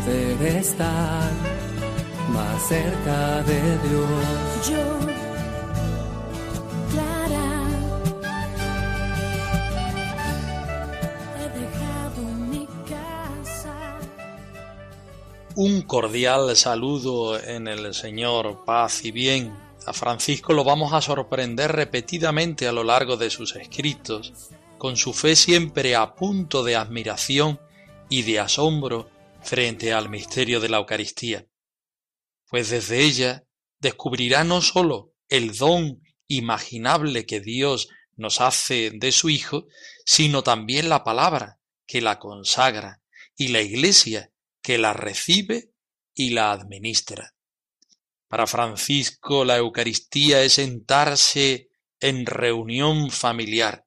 poder estar más cerca de Dios. Yo, Clara, he dejado mi casa. Un cordial saludo en el Señor, paz y bien. A Francisco lo vamos a sorprender repetidamente a lo largo de sus escritos, con su fe siempre a punto de admiración y de asombro frente al misterio de la Eucaristía. Pues desde ella descubrirá no sólo el don imaginable que Dios nos hace de su Hijo, sino también la palabra que la consagra y la Iglesia que la recibe y la administra. Para Francisco la Eucaristía es sentarse en reunión familiar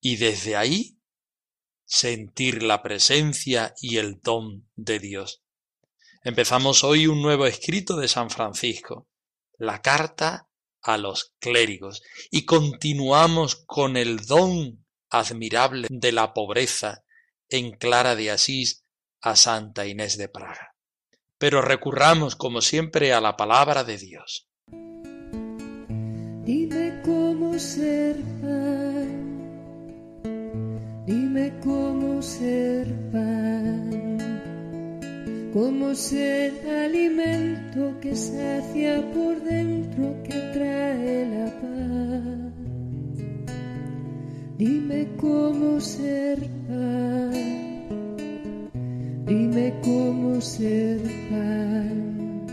y desde ahí sentir la presencia y el don de Dios. Empezamos hoy un nuevo escrito de San Francisco, la carta a los clérigos, y continuamos con el don admirable de la pobreza en Clara de Asís a Santa Inés de Praga. Pero recurramos como siempre a la palabra de Dios. Dime cómo ser pan, cómo ser alimento que sacia por dentro, que trae la paz. Dime cómo ser pan, dime cómo ser pan.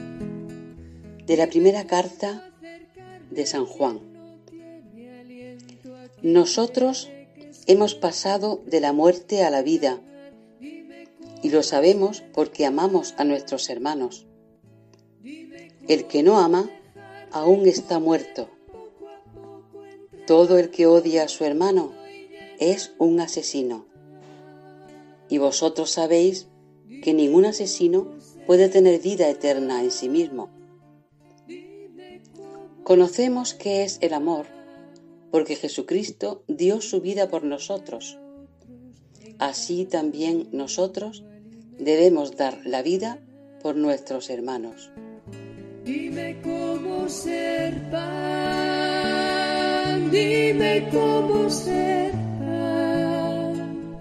De la primera carta de San Juan. Nosotros hemos pasado de la muerte a la vida y lo sabemos porque amamos a nuestros hermanos. El que no ama aún está muerto. Todo el que odia a su hermano es un asesino. Y vosotros sabéis que ningún asesino puede tener vida eterna en sí mismo. Conocemos qué es el amor porque Jesucristo dio su vida por nosotros. Así también nosotros debemos dar la vida por nuestros hermanos. Dime cómo ser pan, dime cómo ser pan,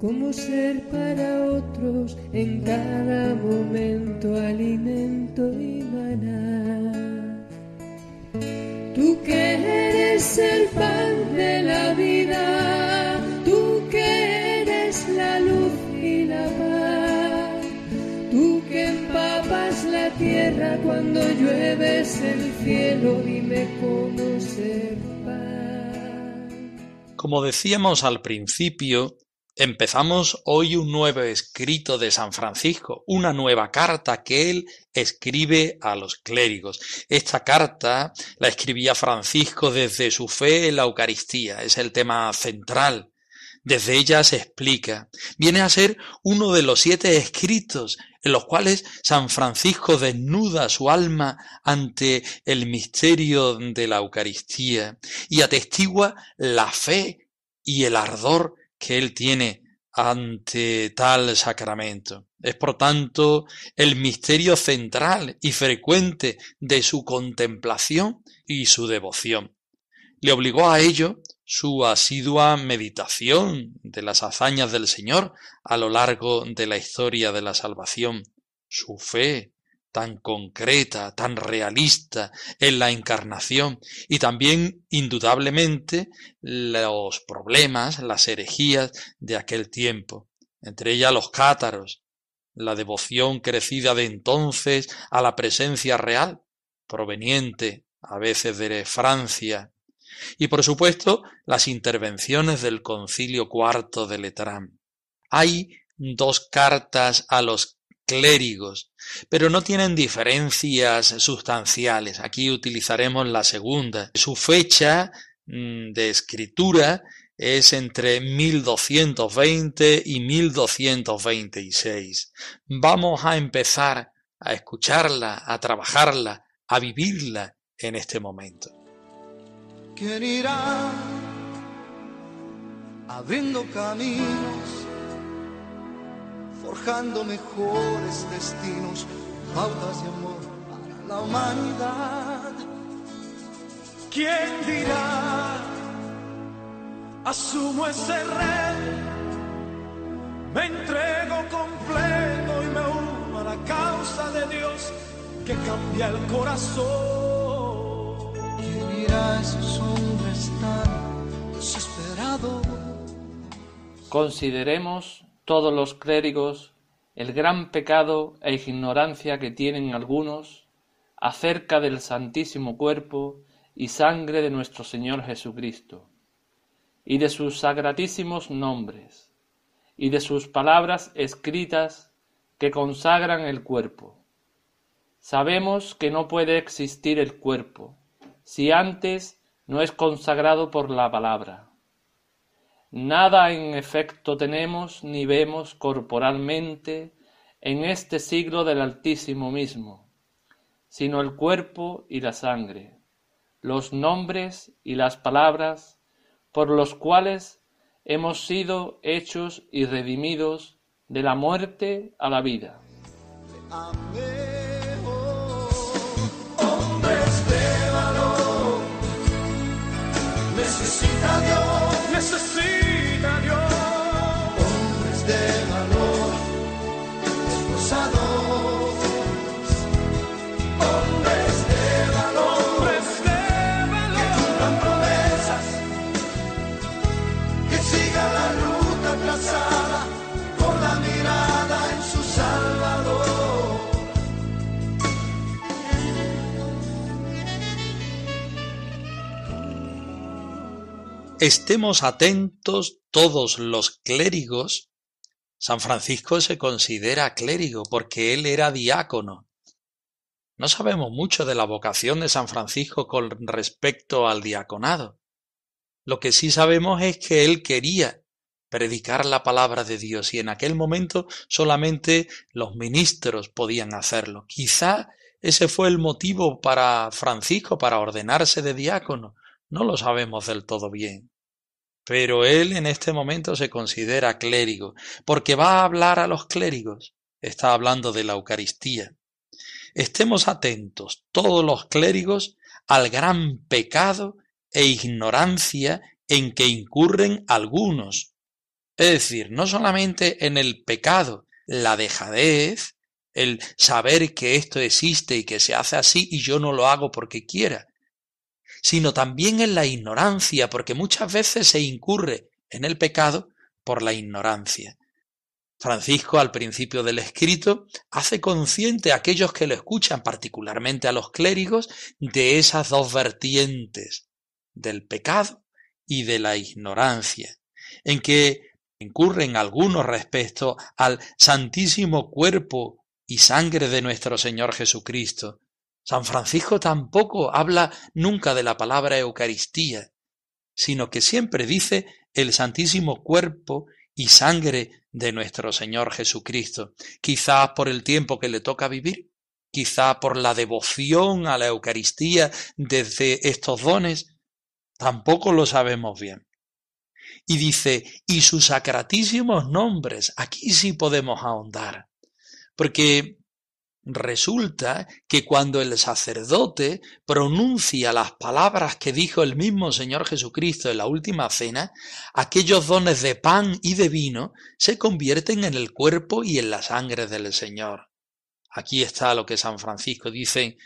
cómo ser para otros en cada momento alimento y maná. Tú que eres el pan de la vida, tú que eres la luz y la paz, tú que empapas la tierra cuando llueves el cielo, dime cómo ser pan. Como decíamos al principio, empezamos hoy un nuevo escrito de San Francisco, una nueva carta que él escribe a los clérigos. Esta carta la escribía Francisco desde su fe en la Eucaristía, es el tema central. Desde ella se explica. Viene a ser uno de los siete escritos en los cuales San Francisco desnuda su alma ante el misterio de la Eucaristía y atestigua la fe y el ardor que él tiene ante tal sacramento. Es por tanto el misterio central y frecuente de su contemplación y su devoción. Le obligó a ello su asidua meditación de las hazañas del Señor a lo largo de la historia de la salvación, su fe, tan concreta, tan realista en la encarnación y también indudablemente los problemas, las herejías de aquel tiempo, entre ellas los cátaros, la devoción crecida de entonces a la presencia real, proveniente a veces de Francia, Y por supuesto, las intervenciones del Concilio Cuarto de Letrán. Hay dos cartas a los clérigos, pero no tienen diferencias sustanciales. Aquí utilizaremos la segunda. Su fecha mm, de escritura es entre 1220 y 1226. Vamos a empezar a escucharla, a trabajarla, a vivirla en este momento. ¿Quién irá abriendo caminos, forjando mejores destinos, pautas de amor para la humanidad? ¿Quién dirá? Asumo ese rey, me entrego completo y me uno a la causa de Dios que cambia el corazón. ¿Quién irá a esos hombres tan desesperados? Consideremos todos los clérigos el gran pecado e ignorancia que tienen algunos acerca del santísimo cuerpo y sangre de nuestro Señor Jesucristo, y de sus sagratísimos nombres, y de sus palabras escritas que consagran el cuerpo. Sabemos que no puede existir el cuerpo si antes no es consagrado por la palabra. Nada en efecto tenemos ni vemos corporalmente en este siglo del Altísimo mismo, sino el cuerpo y la sangre, los nombres y las palabras por los cuales hemos sido hechos y redimidos de la muerte a la vida. Oh, hombres Estemos atentos todos los clérigos. San Francisco se considera clérigo porque él era diácono. No sabemos mucho de la vocación de San Francisco con respecto al diaconado. Lo que sí sabemos es que él quería predicar la palabra de Dios y en aquel momento solamente los ministros podían hacerlo. Quizá ese fue el motivo para Francisco para ordenarse de diácono. No lo sabemos del todo bien. Pero él en este momento se considera clérigo, porque va a hablar a los clérigos. Está hablando de la Eucaristía. Estemos atentos, todos los clérigos, al gran pecado e ignorancia en que incurren algunos. Es decir, no solamente en el pecado, la dejadez, el saber que esto existe y que se hace así y yo no lo hago porque quiera, sino también en la ignorancia, porque muchas veces se incurre en el pecado por la ignorancia. Francisco, al principio del escrito, hace consciente a aquellos que lo escuchan, particularmente a los clérigos, de esas dos vertientes, del pecado y de la ignorancia, en que incurren algunos respecto al santísimo cuerpo y sangre de nuestro Señor Jesucristo. San Francisco tampoco habla nunca de la palabra Eucaristía, sino que siempre dice el santísimo cuerpo y sangre de nuestro Señor Jesucristo, quizás por el tiempo que le toca vivir, quizá por la devoción a la Eucaristía desde estos dones, tampoco lo sabemos bien. Y dice, y sus sacratísimos nombres, aquí sí podemos ahondar, porque resulta que cuando el sacerdote pronuncia las palabras que dijo el mismo Señor Jesucristo en la última cena, aquellos dones de pan y de vino se convierten en el cuerpo y en la sangre del Señor. Aquí está lo que San Francisco dice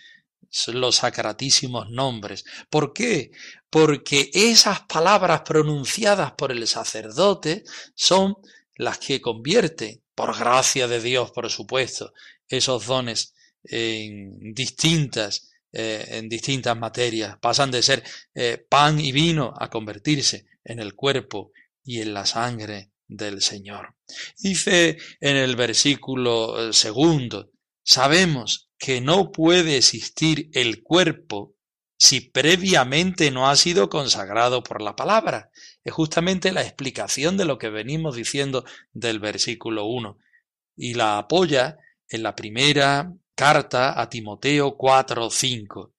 los sacratísimos nombres. ¿Por qué? Porque esas palabras pronunciadas por el sacerdote son las que convierten, por gracia de Dios, por supuesto, esos dones en distintas eh, en distintas materias, pasan de ser eh, pan y vino a convertirse en el cuerpo y en la sangre del Señor. Dice en el versículo eh, segundo, sabemos que no puede existir el cuerpo si previamente no ha sido consagrado por la palabra. Es justamente la explicación de lo que venimos diciendo del versículo 1 y la apoya en la primera carta a Timoteo 4, 5.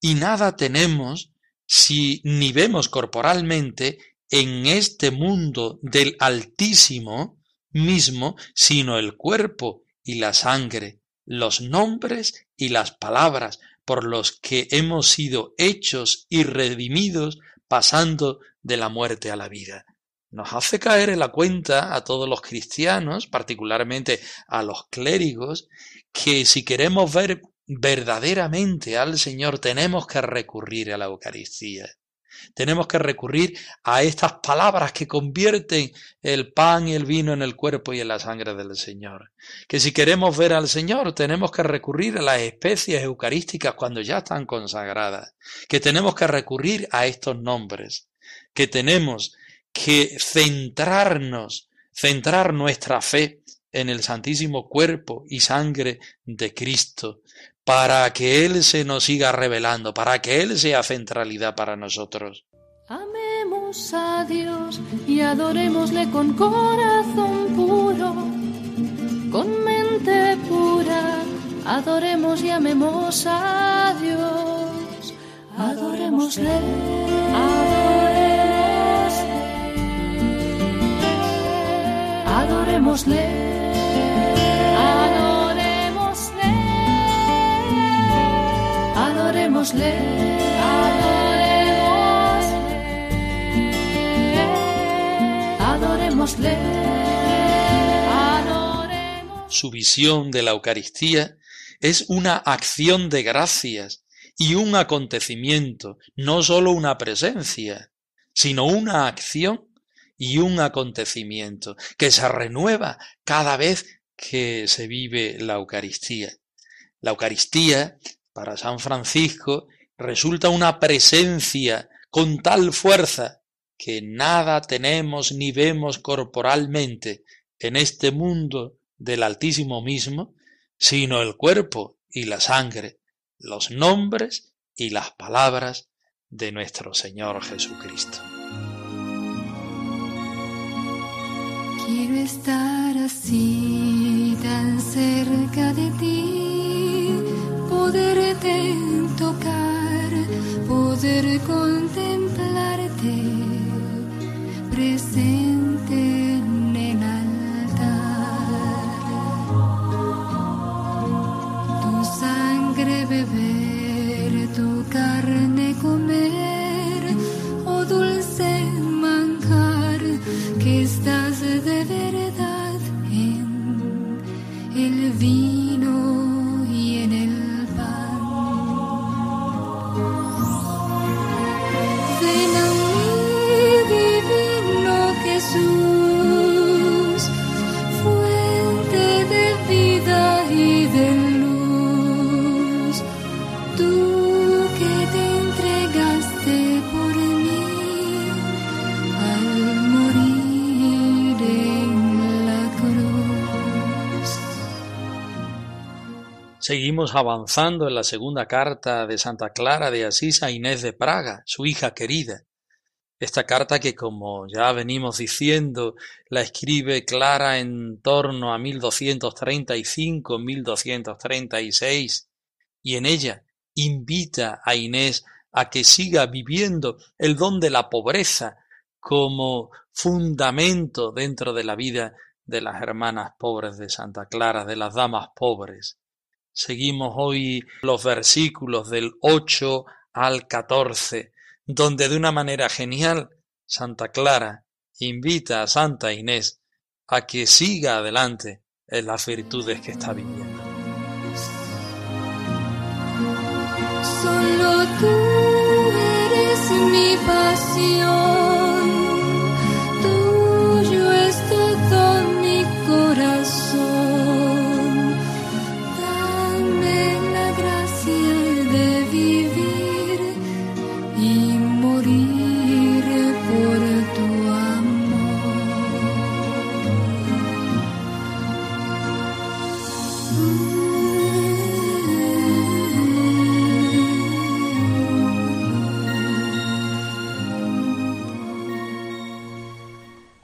Y nada tenemos si ni vemos corporalmente en este mundo del Altísimo mismo, sino el cuerpo y la sangre, los nombres y las palabras por los que hemos sido hechos y redimidos pasando de la muerte a la vida. Nos hace caer en la cuenta a todos los cristianos, particularmente a los clérigos, que si queremos ver verdaderamente al Señor tenemos que recurrir a la Eucaristía. Tenemos que recurrir a estas palabras que convierten el pan y el vino en el cuerpo y en la sangre del Señor. Que si queremos ver al Señor tenemos que recurrir a las especies eucarísticas cuando ya están consagradas. Que tenemos que recurrir a estos nombres. Que tenemos que centrarnos, centrar nuestra fe en el santísimo cuerpo y sangre de Cristo, para que Él se nos siga revelando, para que Él sea centralidad para nosotros. Amemos a Dios y adorémosle con corazón puro, con mente pura, adoremos y amemos a Dios. Adorémosle, adorémosle, adorémosle, adorémosle, adorémosle, adorémosle. Su visión de la Eucaristía es una acción de gracias y un acontecimiento, no sólo una presencia, sino una acción y un acontecimiento que se renueva cada vez que se vive la Eucaristía. La Eucaristía, para San Francisco, resulta una presencia con tal fuerza que nada tenemos ni vemos corporalmente en este mundo del Altísimo mismo, sino el cuerpo y la sangre, los nombres y las palabras de nuestro Señor Jesucristo. Quiero estar así, tan cerca de ti, poderte tocar, poder contemplarte, presente Seguimos avanzando en la segunda carta de Santa Clara de Asís a Inés de Praga, su hija querida. Esta carta que, como ya venimos diciendo, la escribe Clara en torno a 1235-1236 y en ella invita a Inés a que siga viviendo el don de la pobreza como fundamento dentro de la vida de las hermanas pobres de Santa Clara, de las damas pobres. Seguimos hoy los versículos del 8 al 14, donde de una manera genial Santa Clara invita a Santa Inés a que siga adelante en las virtudes que está viviendo. Solo tú eres mi pasión,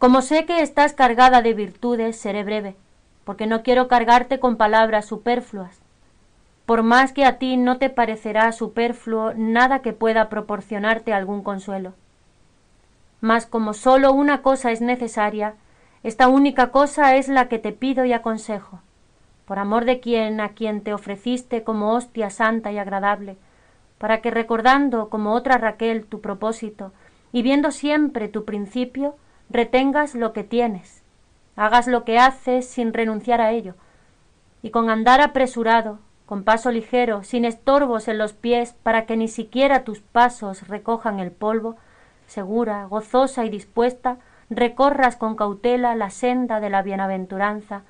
Como sé que estás cargada de virtudes, seré breve, porque no quiero cargarte con palabras superfluas. Por más que a ti no te parecerá superfluo nada que pueda proporcionarte algún consuelo. Mas como sólo una cosa es necesaria, esta única cosa es la que te pido y aconsejo, por amor de quien a quien te ofreciste como hostia santa y agradable, para que recordando como otra Raquel tu propósito y viendo siempre tu principio, retengas lo que tienes, hagas lo que haces sin renunciar a ello, y con andar apresurado, con paso ligero, sin estorbos en los pies, para que ni siquiera tus pasos recojan el polvo, segura, gozosa y dispuesta, recorras con cautela la senda de la bienaventuranza,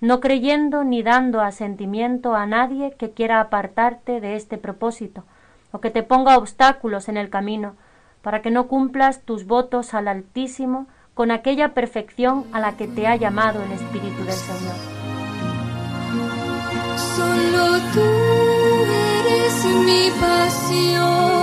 no creyendo ni dando asentimiento a nadie que quiera apartarte de este propósito, o que te ponga obstáculos en el camino, para que no cumplas tus votos al Altísimo con aquella perfección a la que te ha llamado el Espíritu del Señor. Solo tú eres mi pasión,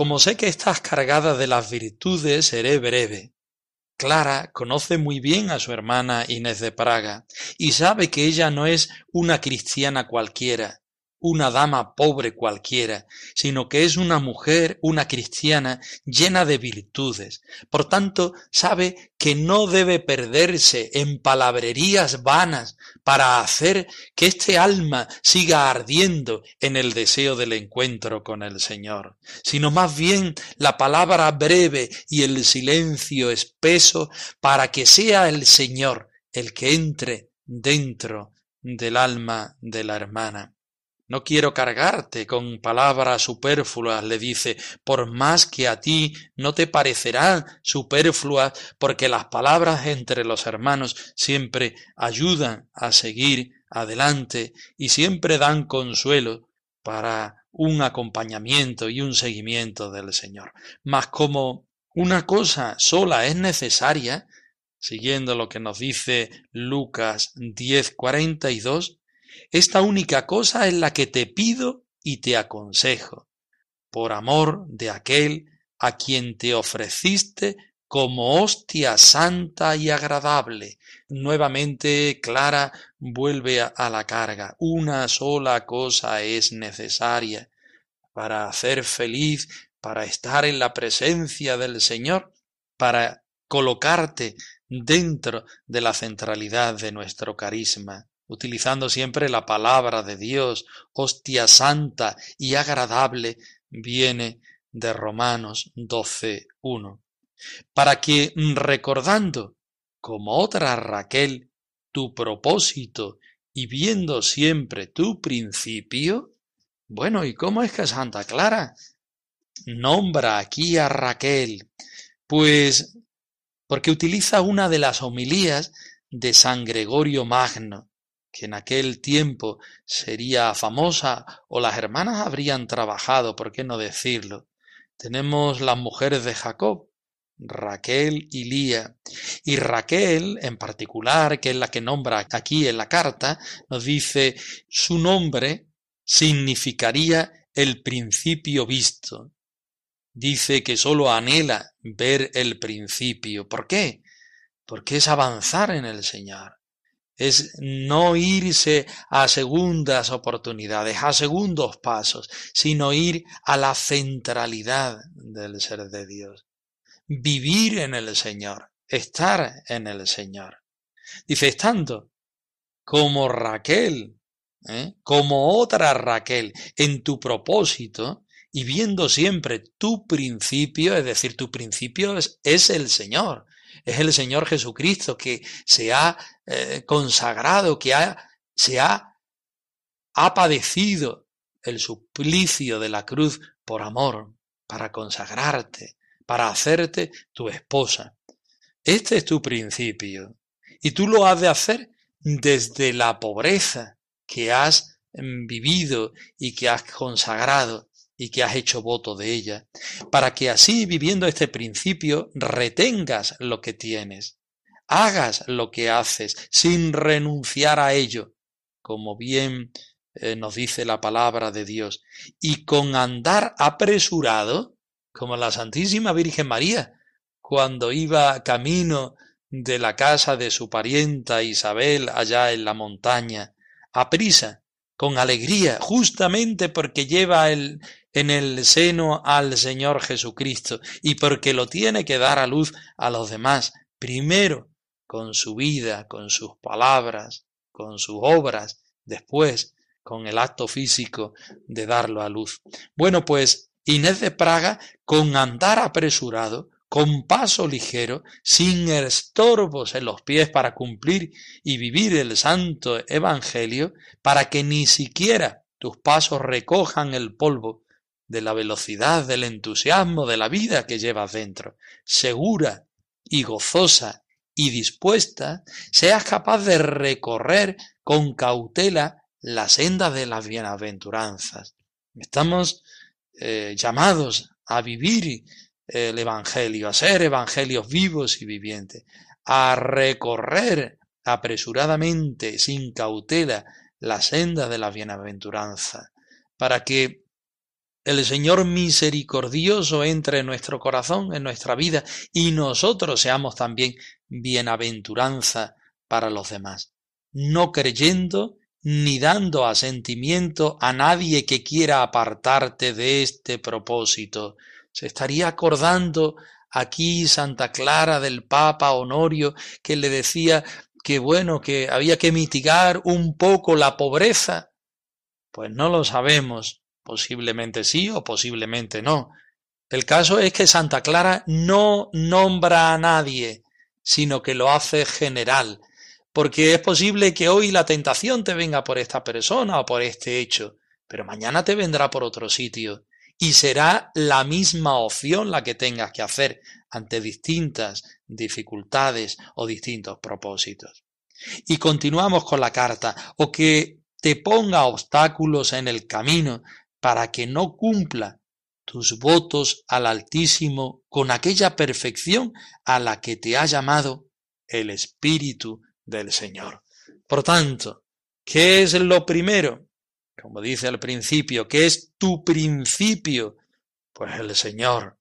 Como sé que estás cargada de las virtudes, seré breve. Clara conoce muy bien a su hermana Inés de Praga y sabe que ella no es una cristiana cualquiera, una dama pobre cualquiera, sino que es una mujer, una cristiana llena de virtudes. Por tanto, sabe que no debe perderse en palabrerías vanas para hacer que este alma siga ardiendo en el deseo del encuentro con el Señor, sino más bien la palabra breve y el silencio espeso para que sea el Señor el que entre dentro del alma de la hermana. No quiero cargarte con palabras superfluas, le dice, por más que a ti no te parecerán superfluas, porque las palabras entre los hermanos siempre ayudan a seguir adelante y siempre dan consuelo para un acompañamiento y un seguimiento del Señor. Mas como una cosa sola es necesaria, siguiendo lo que nos dice Lucas 10:42, esta única cosa es la que te pido y te aconsejo, por amor de aquel a quien te ofreciste como hostia santa y agradable. Nuevamente Clara vuelve a, la carga. Una sola cosa es necesaria para hacer feliz, para estar en la presencia del Señor, para colocarte dentro de la centralidad de nuestro carisma utilizando siempre la palabra de Dios, hostia santa y agradable, viene de Romanos 12.1. Para que, recordando, como otra Raquel, tu propósito y viendo siempre tu principio, bueno, ¿y cómo es que Santa Clara nombra aquí a Raquel? Pues porque utiliza una de las homilías de San Gregorio Magno, que en aquel tiempo sería famosa o las hermanas habrían trabajado, ¿por qué no decirlo? Tenemos las mujeres de Jacob, Raquel y Lía. Y Raquel, en particular, que es la que nombra aquí en la carta, nos dice su nombre significaría el principio visto. Dice que sólo anhela ver el principio. ¿Por qué? Porque es avanzar en el Señor es no irse a segundas oportunidades, a segundos pasos, sino ir a la centralidad del ser de Dios. Vivir en el Señor, estar en el Señor. Dice, estando como Raquel, ¿eh? como otra Raquel, en tu propósito, y viendo siempre tu principio, es decir, tu principio es el Señor, es el Señor Jesucristo que se ha eh, consagrado, que ha, se ha, ha padecido el suplicio de la cruz por amor, para consagrarte, para hacerte tu esposa. Este es tu principio. Y tú lo has de hacer desde la pobreza que has mm, vivido y que has consagrado y que has hecho voto de ella, para que así, viviendo este principio, retengas lo que tienes, hagas lo que haces sin renunciar a ello, como bien eh, nos dice la palabra de Dios, y con andar apresurado, como la Santísima Virgen María, cuando iba camino de la casa de su parienta Isabel allá en la montaña, a prisa, con alegría, justamente porque lleva el, en el seno al Señor Jesucristo y porque lo tiene que dar a luz a los demás, primero con su vida, con sus palabras, con sus obras, después con el acto físico de darlo a luz. Bueno, pues Inés de Praga, con andar apresurado, con paso ligero, sin estorbos en los pies para cumplir y vivir el santo Evangelio, para que ni siquiera tus pasos recojan el polvo de la velocidad, del entusiasmo, de la vida que llevas dentro, segura y gozosa y dispuesta, seas capaz de recorrer con cautela la senda de las bienaventuranzas. Estamos eh, llamados a vivir el Evangelio, a ser evangelios vivos y vivientes, a recorrer apresuradamente, sin cautela, la senda de la bienaventuranza, para que el Señor misericordioso entre en nuestro corazón, en nuestra vida, y nosotros seamos también bienaventuranza para los demás, no creyendo ni dando asentimiento a nadie que quiera apartarte de este propósito, se estaría acordando aquí Santa Clara del Papa Honorio que le decía que bueno, que había que mitigar un poco la pobreza. Pues no lo sabemos, posiblemente sí o posiblemente no. El caso es que Santa Clara no nombra a nadie, sino que lo hace general, porque es posible que hoy la tentación te venga por esta persona o por este hecho, pero mañana te vendrá por otro sitio y será la misma opción la que tengas que hacer ante distintas dificultades o distintos propósitos. Y continuamos con la carta, o que te ponga obstáculos en el camino para que no cumpla tus votos al Altísimo con aquella perfección a la que te ha llamado el Espíritu del Señor. Por tanto, ¿qué es lo primero? Como dice al principio, que es tu principio, pues el Señor,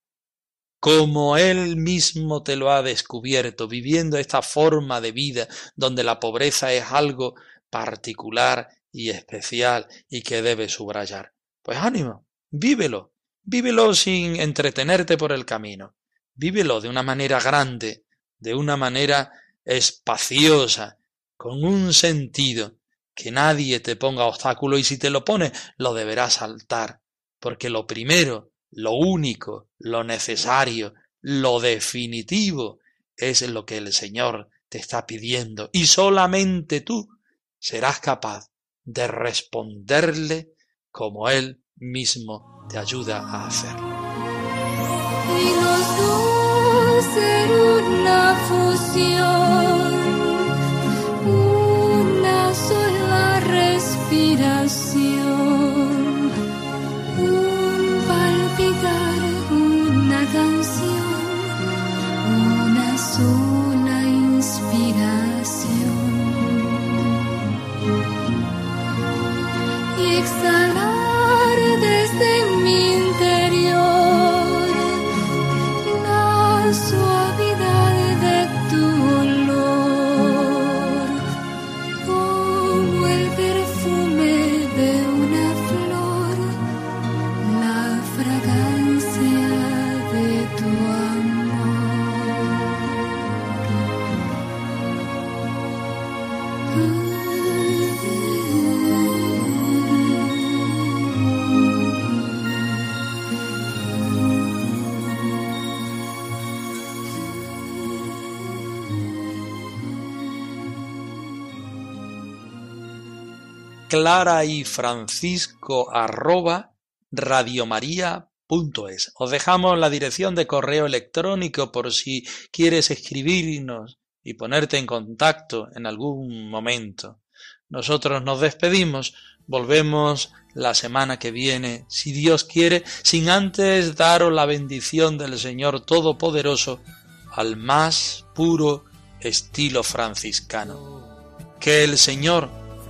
como Él mismo te lo ha descubierto, viviendo esta forma de vida donde la pobreza es algo particular y especial y que debes subrayar. Pues ánimo, vívelo, vívelo sin entretenerte por el camino, vívelo de una manera grande, de una manera espaciosa, con un sentido, que nadie te ponga obstáculo y si te lo pone, lo deberás saltar, porque lo primero, lo único, lo necesario, lo definitivo es lo que el Señor te está pidiendo y solamente tú serás capaz de responderle como Él mismo te ayuda a hacer. una fusión. Clara y francisco arroba radiomaria.es. Os dejamos la dirección de correo electrónico por si quieres escribirnos y ponerte en contacto en algún momento. Nosotros nos despedimos, Volvemos la semana que viene, si Dios quiere, sin antes daros la bendición del Señor Todopoderoso al más puro estilo franciscano. Que el Señor